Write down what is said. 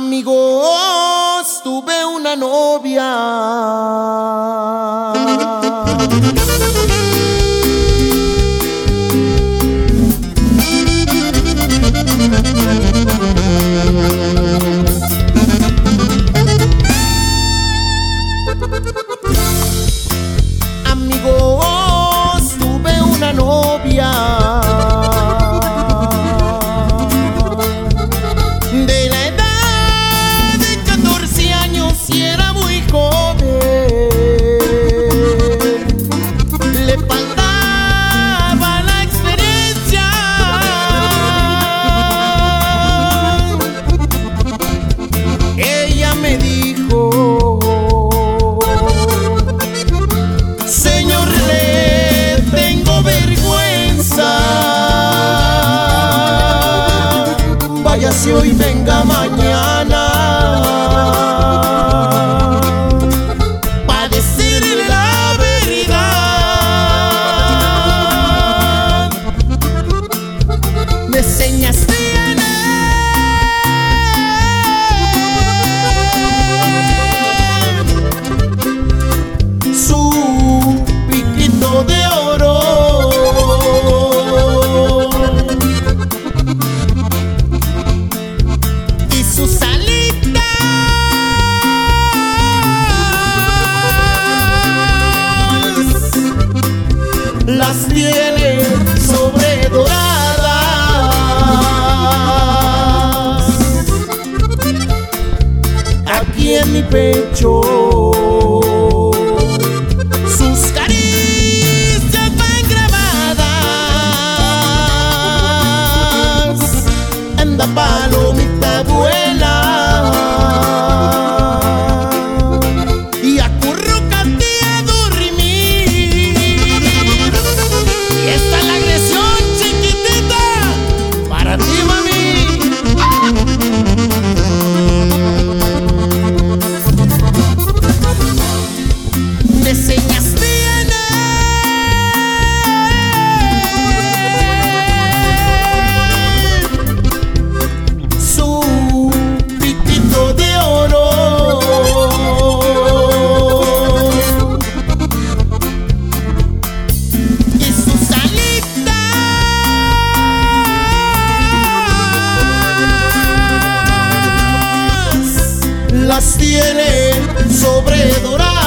Amigos, tuve una novia. me dijo, Señor, le tengo vergüenza. Vaya si hoy venga mañana. tiene sobre doradas. Aquí en mi pecho sus caricias van grabadas. Anda palomita buena las tiene sobre dorado.